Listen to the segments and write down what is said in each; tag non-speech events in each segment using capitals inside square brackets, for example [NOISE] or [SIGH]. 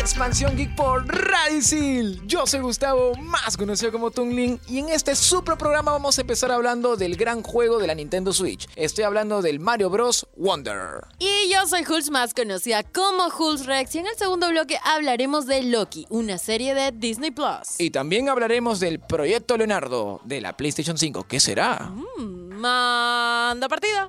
Expansión Geek por Radicil. Yo soy Gustavo, más conocido como Tungling, y en este super programa vamos a empezar hablando del gran juego de la Nintendo Switch. Estoy hablando del Mario Bros. Wonder. Y yo soy Hulz, más conocida como Hulz Rex, y en el segundo bloque hablaremos de Loki, una serie de Disney Plus. Y también hablaremos del Proyecto Leonardo de la PlayStation 5. ¿Qué será? Mm, Manda partida.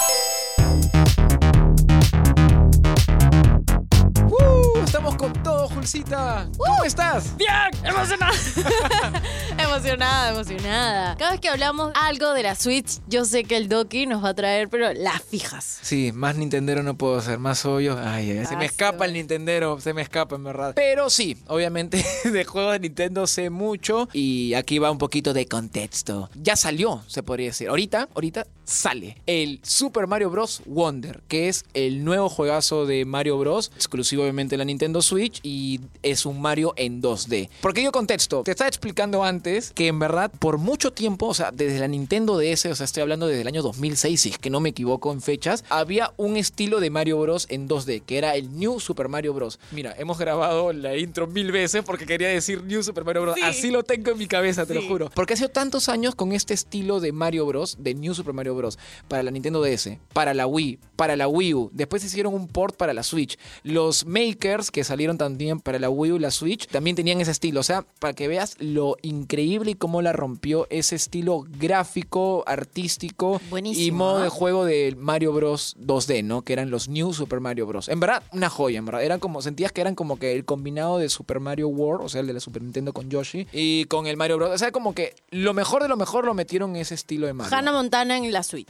Estamos todo, Julcita. ¿Cómo estás? Bien, emocionada. [LAUGHS] emocionada, emocionada. Cada vez que hablamos algo de la Switch, yo sé que el Doki nos va a traer, pero las fijas. Sí, más Nintendero no puedo ser, más obvio. Ay, ay, se me escapa el Nintendero, se me escapa en verdad. Pero sí, obviamente [LAUGHS] de juegos de Nintendo sé mucho y aquí va un poquito de contexto. Ya salió, se podría decir. Ahorita, ahorita sale el Super Mario Bros. Wonder, que es el nuevo juegazo de Mario Bros. exclusivo obviamente de la Nintendo Switch y es un Mario en 2D. ¿Por qué yo contexto? Te estaba explicando antes que en verdad por mucho tiempo, o sea, desde la Nintendo DS, o sea, estoy hablando desde el año 2006, si es que no me equivoco en fechas, había un estilo de Mario Bros. en 2D, que era el New Super Mario Bros. Mira, hemos grabado la intro mil veces porque quería decir New Super Mario Bros. Sí. Así lo tengo en mi cabeza, te lo juro. Porque ha sido tantos años con este estilo de Mario Bros. de New Super Mario Bros. para la Nintendo DS, para la Wii, para la Wii U. Después hicieron un port para la Switch. Los makers que salieron también para la Wii U y la Switch también tenían ese estilo. O sea, para que veas lo increíble y cómo la rompió ese estilo gráfico, artístico Buenísimo, y modo ¿ah? de juego de Mario Bros 2D, ¿no? Que eran los New Super Mario Bros. En verdad, una joya, en verdad. Eran como, sentías que eran como que el combinado de Super Mario World, o sea, el de la Super Nintendo con Yoshi, y con el Mario Bros. O sea, como que lo mejor de lo mejor lo metieron en ese estilo de Mario. Hannah Montana en la Switch.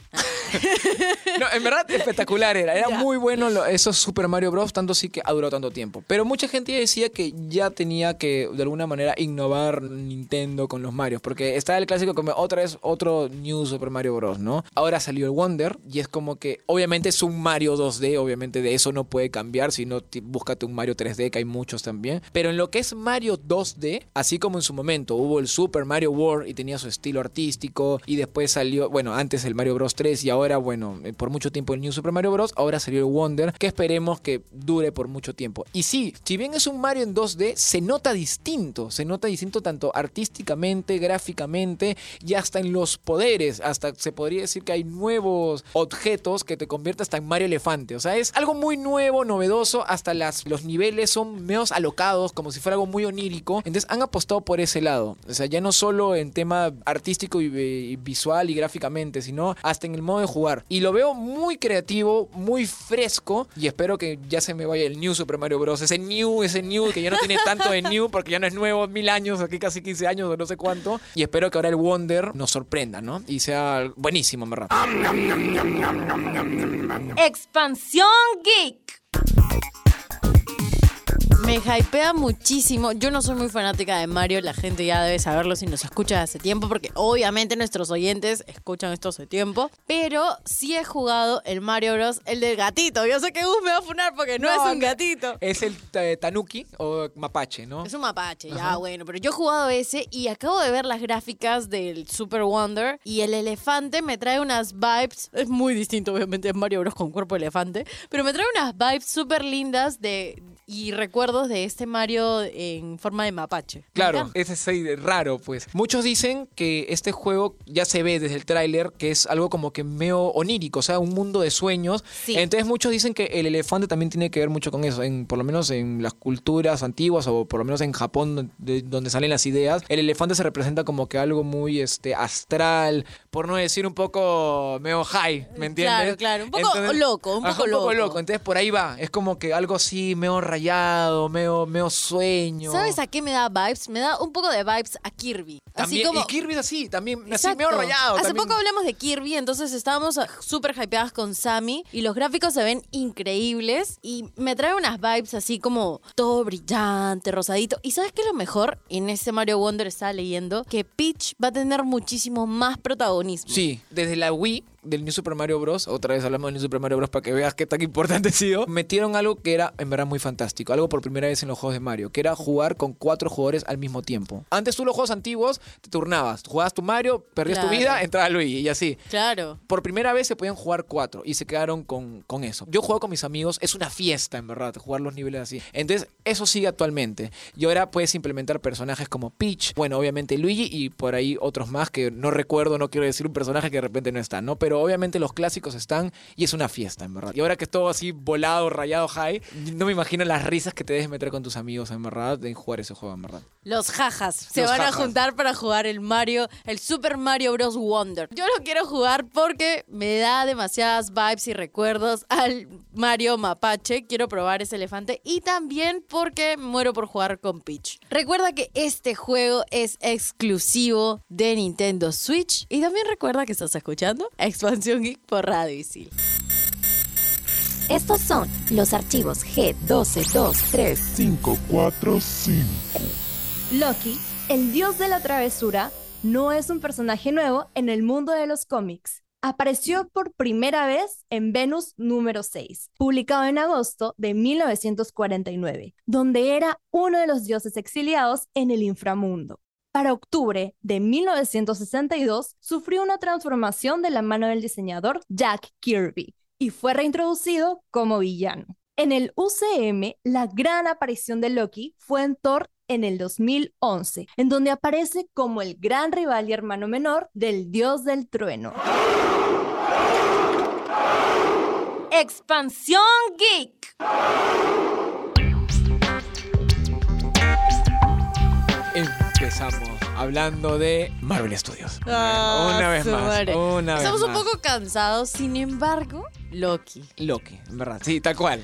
[LAUGHS] No, en verdad espectacular era. Era muy bueno lo- esos Super Mario Bros. Tanto sí que ha durado tanto tiempo. Pero mucha gente decía que ya tenía que de alguna manera innovar Nintendo con los Marios. Porque estaba el clásico como otra vez otro New Super Mario Bros. ¿no? Ahora salió el Wonder y es como que obviamente es un Mario 2D. Obviamente de eso no puede cambiar. Si no, búscate un Mario 3D que hay muchos también. Pero en lo que es Mario 2D, así como en su momento hubo el Super Mario World y tenía su estilo artístico y después salió, bueno, antes el Mario Bros 3 y ahora, bueno, eh, por mucho tiempo el New Super Mario Bros, ahora salió el Wonder, que esperemos que dure por mucho tiempo. Y sí, si bien es un Mario en 2D, se nota distinto, se nota distinto tanto artísticamente, gráficamente y hasta en los poderes, hasta se podría decir que hay nuevos objetos que te convierten hasta en Mario Elefante, o sea, es algo muy nuevo, novedoso, hasta las, los niveles son menos alocados, como si fuera algo muy onírico, entonces han apostado por ese lado, o sea, ya no solo en tema artístico y, y visual y gráficamente, sino hasta en el modo de jugar. Y lo veo muy creativo, muy fresco y espero que ya se me vaya el New Super Mario Bros. Ese New, ese New que ya no tiene tanto de New porque ya no es nuevo, mil años, aquí casi 15 años o no sé cuánto. Y espero que ahora el Wonder nos sorprenda, ¿no? Y sea buenísimo, en verdad. Expansión Geek. Me hypea muchísimo. Yo no soy muy fanática de Mario, la gente ya debe saberlo si nos escucha hace tiempo, porque obviamente nuestros oyentes escuchan esto hace tiempo. Pero sí he jugado el Mario Bros. el del gatito. Yo sé que Gus me va a funar porque no, No, es un gatito. Es el eh, Tanuki o Mapache, ¿no? Es un mapache, ya bueno, pero yo he jugado ese y acabo de ver las gráficas del Super Wonder y el elefante me trae unas vibes, es muy distinto obviamente es Mario Bros con cuerpo de elefante, pero me trae unas vibes súper lindas de y recuerdos de este Mario en forma de mapache. Claro, ese es de raro, pues. Muchos dicen que este juego ya se ve desde el tráiler que es algo como que medio onírico, o sea, un mundo de sueños. Sí. Entonces muchos dicen que el elefante también tiene que ver mucho con eso, en, por lo menos en las culturas antiguas o por lo menos en Japón donde, donde salen las ideas, el elefante se representa como que algo muy este astral, por no decir un poco medio high, ¿me entiendes? Claro, claro, un poco loco, un Ajá, poco loco. Entonces por ahí va, es como que algo así medio rayado, medio, medio sueño. ¿Sabes a qué me da vibes? Me da un poco de vibes a Kirby. También, así como... Y Kirby es así, también, así Exacto. medio rayado. Hace también. poco hablamos de Kirby, entonces estábamos ah, súper hypeadas con Sammy y los gráficos se ven increíbles y me trae unas vibes así como todo brillante, rosadito. ¿Y sabes qué es lo mejor? En este Mario Wonder estaba leyendo que Peach va a tener muchísimo más protagonismo. Sí, desde la Wii del New Super Mario Bros. Otra vez hablamos del New Super Mario Bros. para que veas qué tan importante [LAUGHS] ha sido. Metieron algo que era en verdad muy fantástico. Algo por primera vez en los juegos de Mario. Que era jugar con cuatro jugadores al mismo tiempo. Antes tú los juegos antiguos te turnabas. Jugabas tu Mario, perdías tu Claro. vida, entraba Luigi y así. Claro. Por primera vez se podían jugar cuatro y se quedaron con, con eso. Yo juego con mis amigos, es una fiesta en verdad, jugar los niveles así. Entonces, eso sigue actualmente. Y ahora puedes implementar personajes como Peach, bueno, obviamente Luigi y por ahí otros más que no recuerdo, no quiero decir un personaje que de repente no está, ¿no? Pero obviamente los clásicos están y es una fiesta en verdad. Y ahora que es todo así volado, rayado, high, no me imagino las risas que te debes meter con tus amigos en verdad de jugar ese juego en verdad. Los jajas se Los van jajas. a juntar para jugar el Mario, el Super Mario Bros. Wonder. Yo lo quiero jugar porque me da demasiadas vibes y recuerdos al Mario Mapache. Quiero probar ese elefante y también porque muero por jugar con Peach. Recuerda que este juego es exclusivo de Nintendo Switch y también recuerda que estás escuchando Expansión Geek por Radio Isil. Estos son los archivos G1223. 545. Loki, el dios de la travesura, no es un personaje nuevo en el mundo de los cómics. Apareció por primera vez en Venus número 6, publicado en agosto de 1949, donde era uno de los dioses exiliados en el inframundo. Para octubre de 1962, sufrió una transformación de la mano del diseñador Jack Kirby y fue reintroducido como villano. En el UCM, la gran aparición de Loki fue en Thor en el 2011, en donde aparece como el gran rival y hermano menor del dios del trueno. Expansión Geek. Empezamos hablando de Marvel Studios. Ah, una vez más. Una Estamos vez un poco cansados, sin embargo, Loki. Loki, en verdad. Sí, tal cual.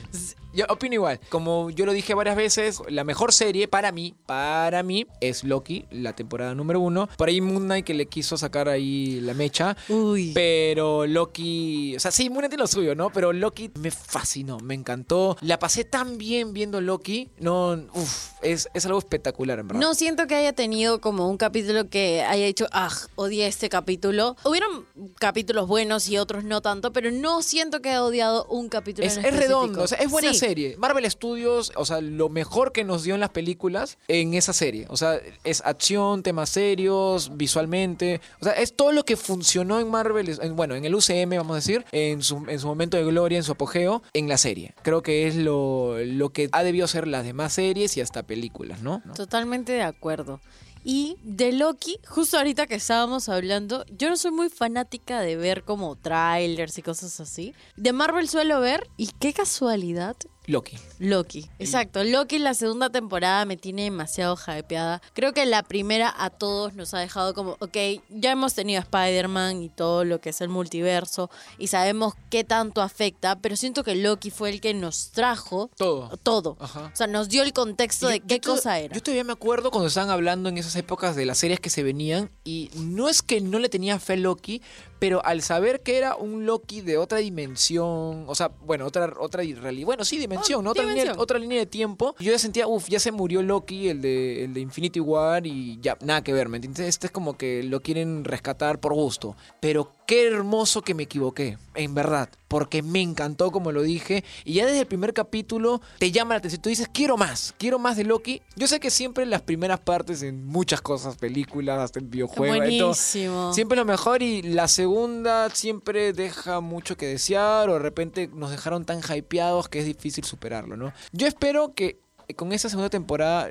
Yo opino igual. Como yo lo dije varias veces, la mejor serie para mí, para mí, es Loki, la temporada número uno. Por ahí Moon Knight que le quiso sacar ahí la mecha. Uy. Pero Loki, o sea, sí, Moon Knight tiene lo suyo, ¿no? Pero Loki me fascinó, me encantó. La pasé tan bien viendo Loki. No, uff, es, es algo espectacular, en verdad. No siento que haya tenido como un capítulo que haya dicho, ah, odié este capítulo. Hubieron capítulos buenos y otros no tanto, pero no siento que haya odiado un capítulo Es, en es redondo, o sea, es buena Sí. serie. Marvel Studios, o sea, lo mejor que nos dio en las películas en esa serie. O sea, es acción, temas serios, visualmente. O sea, es todo lo que funcionó en Marvel, en- bueno, en el UCM, vamos a decir, en su, en su momento de gloria, en su apogeo, en la serie. Creo que es lo, lo que ha debido ser las demás series y hasta películas, ¿no? ¿No? Totalmente de acuerdo. Y de Loki, justo ahorita que estábamos hablando, yo no soy muy fanática de ver como trailers y cosas así. De Marvel suelo ver, y qué casualidad, Loki. Loki. Exacto, Loki la segunda temporada me tiene demasiado hypeada. Creo que la primera a todos nos ha dejado como, ok, ya hemos tenido Spider-Man y todo lo que es el multiverso y sabemos qué tanto afecta, pero siento que Loki fue el que nos trajo Todo. todo. Ajá. O sea, nos dio el contexto de qué cosa era. Yo todavía me acuerdo cuando estaban hablando en esas épocas de las series que se venían y no es que no le tenía fe a Loki, pero al saber que era un Loki de otra dimensión, o sea, bueno, otra otra realidad, bueno, sí, dimensión, Oh, ¿no? otra, Línea, dimensión. otra línea de tiempo, yo ya sentía, uff, ya se murió Loki, el de, el de Infinity War y ya, nada que ver, ¿me entiendes? Este es como que lo quieren rescatar por gusto, pero qué hermoso que me equivoqué, en verdad, porque me encantó, como lo dije, y ya desde el primer capítulo te llama la atención, tú dices, quiero más, quiero más de Loki. Yo sé que siempre las primeras partes en muchas cosas, películas, hasta en videojuegos, Buenísimo. Siempre lo mejor y la segunda siempre deja mucho que desear o de repente nos dejaron tan hypeados que es difícil superarlo, ¿no? Yo espero que con esta segunda temporada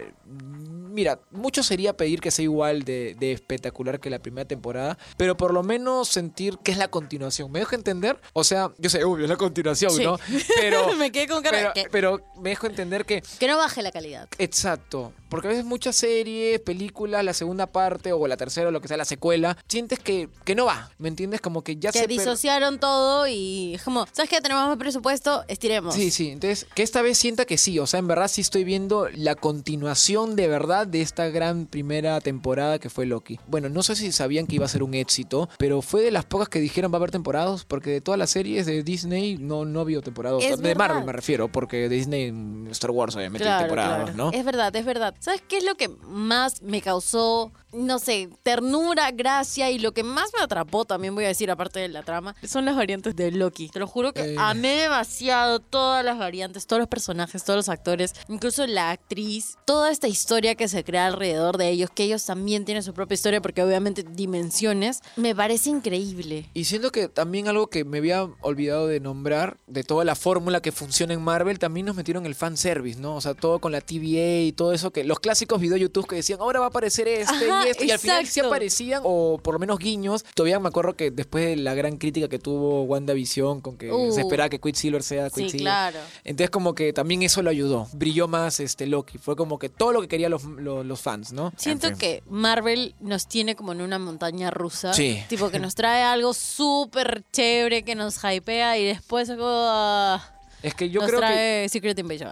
mira, mucho sería pedir que sea igual de, de espectacular que la primera temporada, pero por lo menos sentir que es la continuación. ¿Me dejo entender? O sea, yo sé, obvio, es la continuación, Sí. ¿no? Pero, [LAUGHS] Me quedé con cara pero, me dejo entender que Que no baje la calidad. Exacto, porque a veces muchas series, películas, la segunda parte o la tercera o lo que sea, la secuela, sientes que, que no va, ¿me entiendes? Como que ya Que se... disociaron todo y es como, ¿sabes qué? Tenemos más presupuesto, estiremos. Sí, sí, entonces que esta vez sienta que sí, o sea, en verdad sí estoy viendo la continuación de verdad de esta gran primera temporada que fue Loki. Bueno, no sé si sabían que iba a ser un éxito, pero fue de las pocas que dijeron va a haber temporadas, porque de todas las series de Disney no, no había temporadas, Es de Marvel verdad. me refiero, porque Disney, mm, Star Wars obviamente Claro, temporadas, claro. ¿no? Es verdad, es verdad. ¿Sabes qué es lo que más me causó, no sé, ternura, gracia y lo que más me atrapó también voy a decir aparte de la trama? Son las variantes de Loki. Te lo juro que Eh. amé demasiado todas las variantes, todos los personajes, todos los actores, incluso la actriz, toda esta historia que se crea alrededor de ellos, que ellos también tienen su propia historia porque obviamente dimensiones, me parece increíble. Y siento que también algo que me había olvidado de nombrar, de toda la fórmula que funciona en Marvel, también nos metieron el fanservice, ¿no? O sea, todo con la TVA y todo eso, que los clásicos videos de YouTube que decían, ahora va a aparecer este Ajá, y este, y al final sí aparecían, o por lo menos guiños. Todavía me acuerdo que después de la gran crítica que tuvo WandaVision, con que Uh. se esperaba que Quicksilver sea Sí, Quicksilver. claro. Entonces como que también eso lo ayudó, brilló más este Loki, fue como que todo lo que querían los, los, los fans, ¿no? Siento En fin. que Marvel nos tiene como en una montaña rusa. Sí. Tipo que nos trae algo súper chévere que nos hypea y después algo, ah, Es que yo nos creo que... trae Secret Invasion.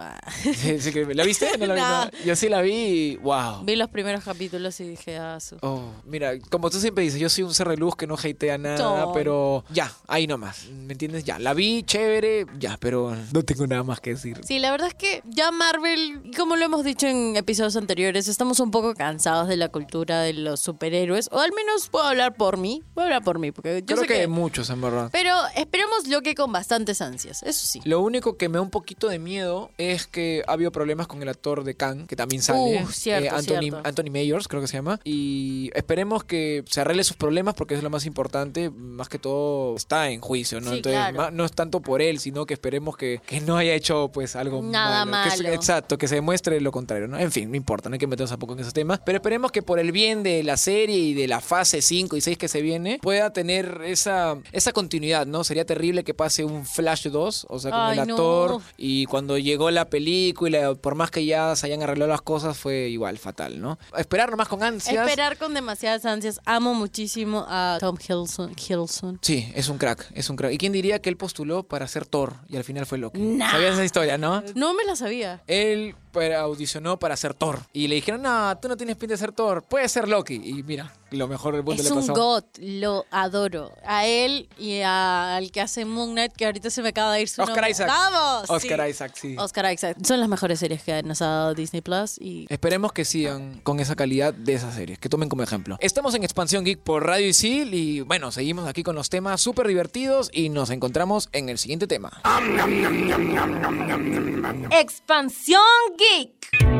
Sí, que- ¿La viste? No la vi, [LAUGHS] No. no. Yo sí la vi y wow. Vi los primeros capítulos y dije, ah, su. Oh, mira, como tú siempre dices, yo soy un ser de luz que no hatea nada, No. pero ya, ahí nomás. ¿Me entiendes? Ya, la vi, chévere, ya, pero no tengo nada más que decir. Sí, la verdad es que ya Marvel, como lo hemos dicho en episodios anteriores, estamos un poco cansados de la cultura de los superhéroes. O al menos puedo hablar por mí. Puedo hablar por mí, porque yo Creo sé que, que... hay muchos, en verdad. Pero esperemos lo que con bastantes ansias, eso sí. Lo único que me da un poquito de miedo es que ha habido problemas con el actor de Kang, que también sale. Uh, cierto, Anthony, cierto. Anthony Mayors, creo que se llama. Y esperemos que se arregle sus problemas porque es lo más importante. Más que todo está en juicio, ¿no? Sí, Entonces, claro. ma- no es tanto por él, sino que esperemos que, que no haya hecho pues algo Nada malo. Que malo. exacto, que se demuestre lo contrario, ¿no? En fin, no importa, no hay que meternos tampoco en esos temas. Pero esperemos que por el bien de la serie y de la fase 5 y 6 que se viene, pueda tener esa, esa continuidad, ¿no? Sería terrible que pase un Flash 2, o sea, con Ay, el no. actor. Y cuando llegó la película, por más que ya se hayan arreglado las cosas, fue igual fatal, ¿no? Esperar nomás con ansias. Esperar con demasiadas ansias. Amo muchísimo a Tom Hiddleston. Hiddleston. Sí, es un crack, es un crack. ¿Y quién diría que él postuló para ser Thor y al final fue Loki? Nah. ¿Sabías esa historia, no? No me la sabía. Él audicionó para ser Thor y le dijeron, no, tú no tienes pinta de ser Thor, puedes ser Loki. Y mira, lo mejor del mundo Es le un pasó. god, lo adoro. A él y a- al que hace Moon Knight, que ahorita se me acaba de ir su Oscar nombre. Isaac. ¡Vamos! Oscar Sí. Isaac, sí. Oscar Isaac. Son las mejores series que nos ha dado Disney Plus y Esperemos que sigan con esa calidad de esas series, que tomen como ejemplo. Estamos en Expansión Geek por Radio Isil y bueno, seguimos aquí con los temas súper divertidos y nos encontramos en el siguiente tema. Expansión Geek.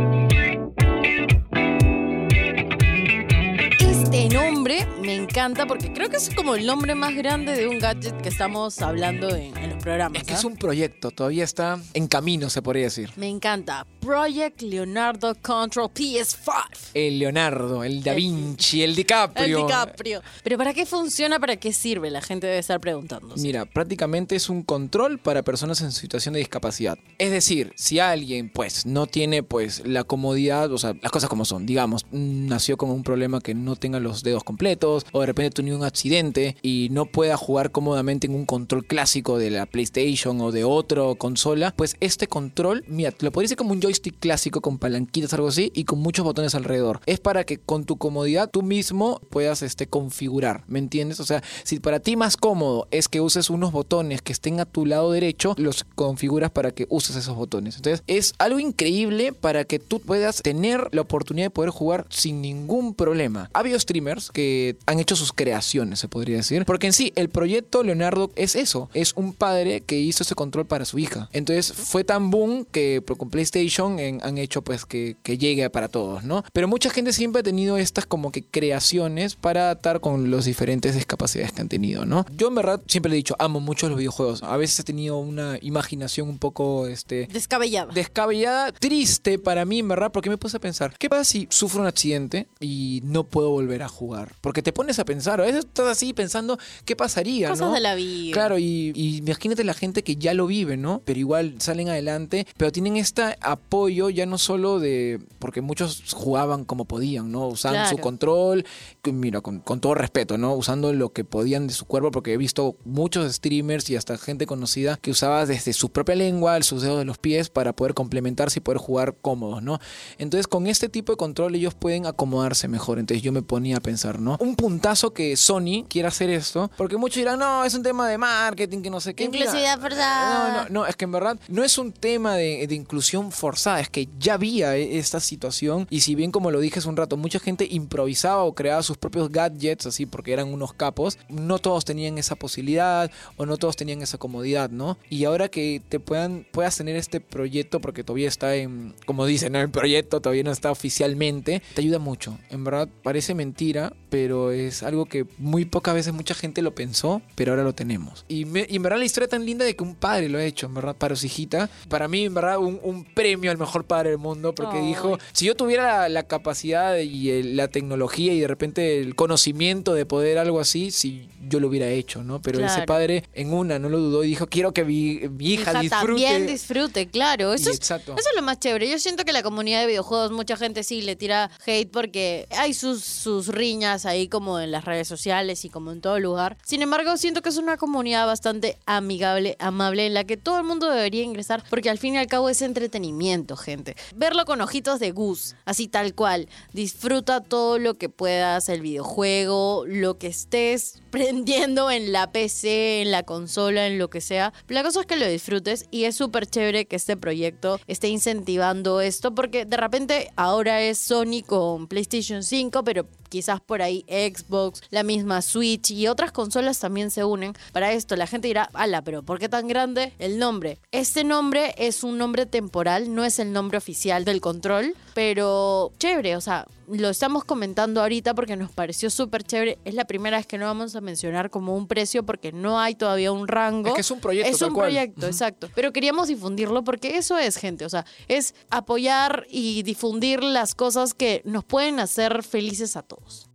Me encanta porque creo que es como el nombre más grande de un gadget que estamos hablando en, en los programas. Es que ¿ah? es un proyecto, todavía está en camino, se podría decir. Me encanta. Project Leonardo Control PS5. El Leonardo, el Da El- Vinci, el El DiCaprio. DiCaprio. Pero ¿para qué funciona? ¿Para qué sirve? La gente debe estar preguntándose. Mira, prácticamente es un control para personas en situación de discapacidad. Es decir, si alguien pues no tiene pues la comodidad, o sea, las cosas como son, digamos, mm, nació con un problema que no tenga los dedos completos o de repente tuvo un accidente y no pueda jugar cómodamente en un control clásico de la PlayStation o de otra consola, pues este control, mira, lo podría decir como un joystick clásico con palanquitas algo así y con muchos botones alrededor. Es para que con tu comodidad tú mismo puedas este configurar, ¿me entiendes? O sea, si para ti más cómodo es que uses unos botones que estén a tu lado derecho, los configuras para que uses esos botones. Entonces, es algo increíble para que tú puedas tener la oportunidad de poder jugar sin ningún problema. Ha habido streamers que han hecho sus creaciones, se podría decir. Porque en sí, el proyecto Leonardo es eso. Es un padre que hizo ese control para su hija. Entonces fue tan boom que con PlayStation en- han hecho pues que, que llegue para todos, ¿no? Pero mucha gente siempre ha tenido estas como que creaciones para atar con los diferentes discapacidades que han tenido, ¿no? Yo en verdad siempre le he dicho, amo mucho los videojuegos. A veces he tenido una imaginación un poco, este, Descabellada. descabellada, triste para mí, en verdad, porque me puse a pensar, ¿qué pasa si sufro un accidente y no puedo volver a jugar? Porque te pones a pensar, a veces estás así pensando, ¿qué pasaría? Cosas no? de la vida. Claro, y, y imagínate la gente que ya lo vive, ¿no? Pero igual salen adelante, pero tienen este apoyo ya no solo de, porque muchos jugaban como podían, ¿no? Usaban su control, que mira, con, con todo respeto, ¿no? Usando lo que podían de su cuerpo, porque he visto muchos streamers y hasta gente conocida que usaba desde su propia lengua, sus dedos de los pies, para poder complementarse y poder jugar cómodos, ¿no? Entonces, con este tipo de control ellos pueden acomodarse mejor. Entonces, yo me ponía a pensar, ¿no? Un puntazo que Sony quiera hacer esto, porque muchos dirán, no, es un tema de marketing, que no sé qué. Inclusividad forzada. no, no, no, es que en verdad no es un tema de, de inclusión forzada, es que ya había eh, esta situación y si bien como lo dije hace un rato, mucha gente improvisaba o creaba sus propios gadgets así porque eran unos capos, no todos tenían esa posibilidad o no todos tenían esa comodidad, ¿no? Y ahora que te puedan, puedas tener este proyecto porque todavía está en, como dicen, ¿no? el proyecto todavía no está oficialmente, te ayuda mucho. En verdad parece mentira, pero es algo que muy pocas veces mucha gente lo pensó, pero ahora lo tenemos. Y, me- y en verdad la historia tan linda de que un padre lo ha hecho, en verdad, para su hijita. Para mí, en verdad, un, un premio al mejor padre del mundo, porque dijo, si yo tuviera la, la capacidad y el- la tecnología y de repente el conocimiento de poder algo así, si yo lo hubiera hecho, ¿no? Pero ese padre en una no lo dudó y dijo, quiero que mi, mi hija, hija disfrute. también disfrute, claro. Eso es, exacto. eso es lo más chévere. Yo siento que la comunidad de videojuegos, mucha gente sí le tira hate porque hay sus, sus riñas ahí como en las redes sociales y como en todo lugar. Sin embargo, siento que es una comunidad bastante amigable, amable, en la que todo el mundo debería ingresar porque al fin y al cabo es entretenimiento, gente. Verlo con ojitos de Gus, así tal cual. Disfruta todo lo que puedas, el videojuego, lo que estés [LAUGHS] prendiendo en la PC, en la consola, en lo que sea. La cosa es que lo disfrutes y es súper chévere que este proyecto esté incentivando esto porque de repente ahora es Sony con PlayStation 5, pero quizás por ahí Xbox, la misma Switch y otras consolas también se unen para esto. La gente dirá, ala, pero ¿por qué tan grande el nombre? Este nombre es un nombre temporal, no es el nombre oficial del control, pero chévere, o sea, lo estamos comentando ahorita porque nos pareció súper chévere. Es la primera vez que no vamos a mencionar como un precio porque no hay todavía un rango. Es que es un proyecto, Es un cual. proyecto, exacto. Pero queríamos difundirlo porque eso es, gente. O sea, es apoyar y difundir las cosas que nos pueden hacer felices a todos.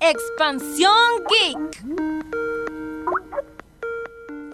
Expansión Geek.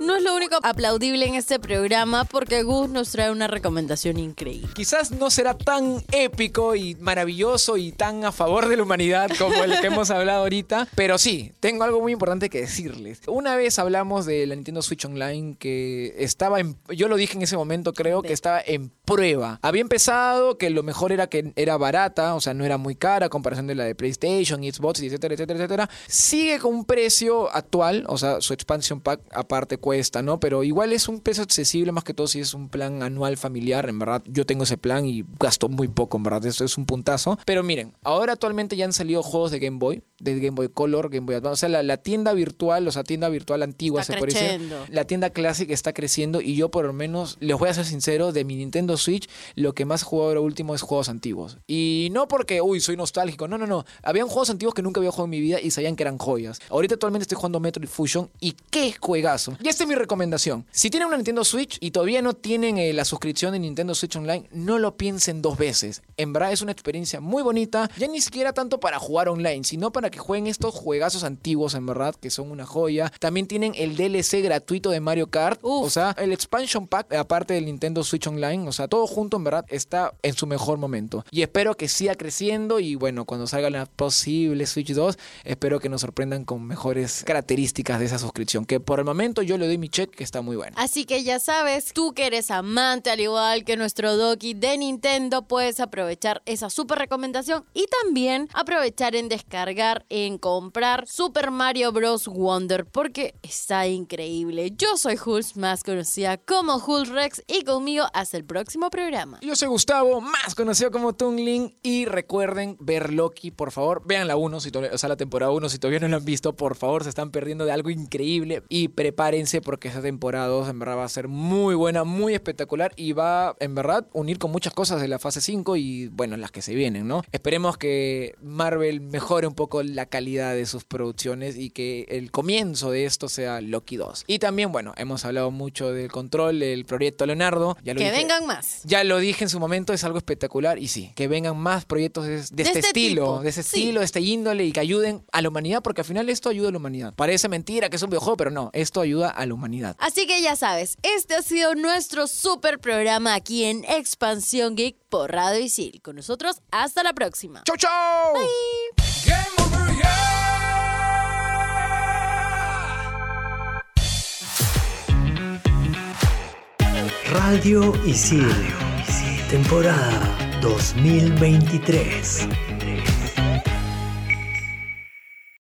No es lo único aplaudible en este programa porque Gus nos trae una recomendación increíble. Quizás no será tan épico y maravilloso y tan a favor de la humanidad como el que hemos hablado ahorita, pero sí, tengo algo muy importante que decirles. Una vez hablamos de la Nintendo Switch Online que estaba en, yo lo dije en ese momento creo que estaba en prueba. Había empezado que lo mejor era que era barata, o sea, no era muy cara a comparación de la de PlayStation, Xbox, etcétera, etcétera, etcétera. Sigue con un precio actual, o sea, su expansion pack aparte cuesta, ¿no? Pero igual es un precio accesible más que todo si es un plan anual familiar, en verdad. Yo tengo ese plan y gasto muy poco, en verdad. Esto es un puntazo. Pero miren, ahora actualmente ya han salido juegos de Game Boy, de Game Boy Color, Game Boy Advance. O sea, la, la tienda virtual, o sea, tienda virtual antigua, Está se puede decir. creciendo. La tienda clásica está creciendo y yo por lo menos, les voy a ser sincero, de mi Nintendo Switch, lo que más he jugado ahora último es juegos antiguos. Y no porque, uy, soy nostálgico, no, no, no. Habían juegos antiguos que nunca había jugado en mi vida y sabían que eran joyas. Ahorita actualmente estoy jugando Metroid Fusion y qué juegazo. Y esta es mi recomendación. Si tienen una Nintendo Switch y todavía no tienen eh, la suscripción de Nintendo Switch Online, no lo piensen dos veces. En verdad es una experiencia muy bonita, ya ni siquiera tanto para jugar online, sino para que jueguen estos juegazos antiguos, en verdad, que son una joya. También tienen el DLC gratuito de Mario Kart, Uf. o sea, el expansion pack, aparte del Nintendo Switch Online, o sea, todo junto, en verdad, está en su mejor momento. Y espero que siga creciendo y bueno, cuando salga la posible Switch 2, espero que nos sorprendan con mejores características de esa suscripción, que por el momento yo le doy mi check que está muy bueno. Así que ya sabes, tú que eres amante al igual que nuestro Doki de Nintendo, puedes aprovechar esa super recomendación y también aprovechar en descargar, en comprar Super Mario Bros. Wonder porque está increíble. Yo soy Hulz, más conocida como Hulz Rex y conmigo hasta el próximo programa. Yo soy Gustavo, más conocido como Tungling y recuerden ver Loki, por favor, vean la 1, si o sea, la temporada 1 si todavía no la han visto, por favor, se están perdiendo de algo increíble y prepárense porque esa temporada 2 en verdad va a ser muy buena, muy espectacular y va en verdad unir con muchas cosas de la fase 5 y bueno, las que se vienen, ¿no? Esperemos que Marvel mejore un poco la calidad de sus producciones y que el comienzo de esto sea Loki 2. Y también, bueno, hemos hablado mucho del control, del proyecto Leonardo. Ya lo Que dije- vengan más. ya lo dije en su momento, es algo espectacular y sí, que vengan más proyectos de, de este, este estilo, tipo, de ese sí. estilo, de este índole y que ayuden a la humanidad, porque al final esto ayuda a la humanidad. Parece mentira que es un videojuego, pero no, esto ayuda a la humanidad. Así que ya sabes, este ha sido nuestro super programa aquí en Expansión Geek por Radio Isil. Con nosotros, hasta la próxima. ¡Chau, chau! Game over, yeah! Radio Isil. Temporada 2023.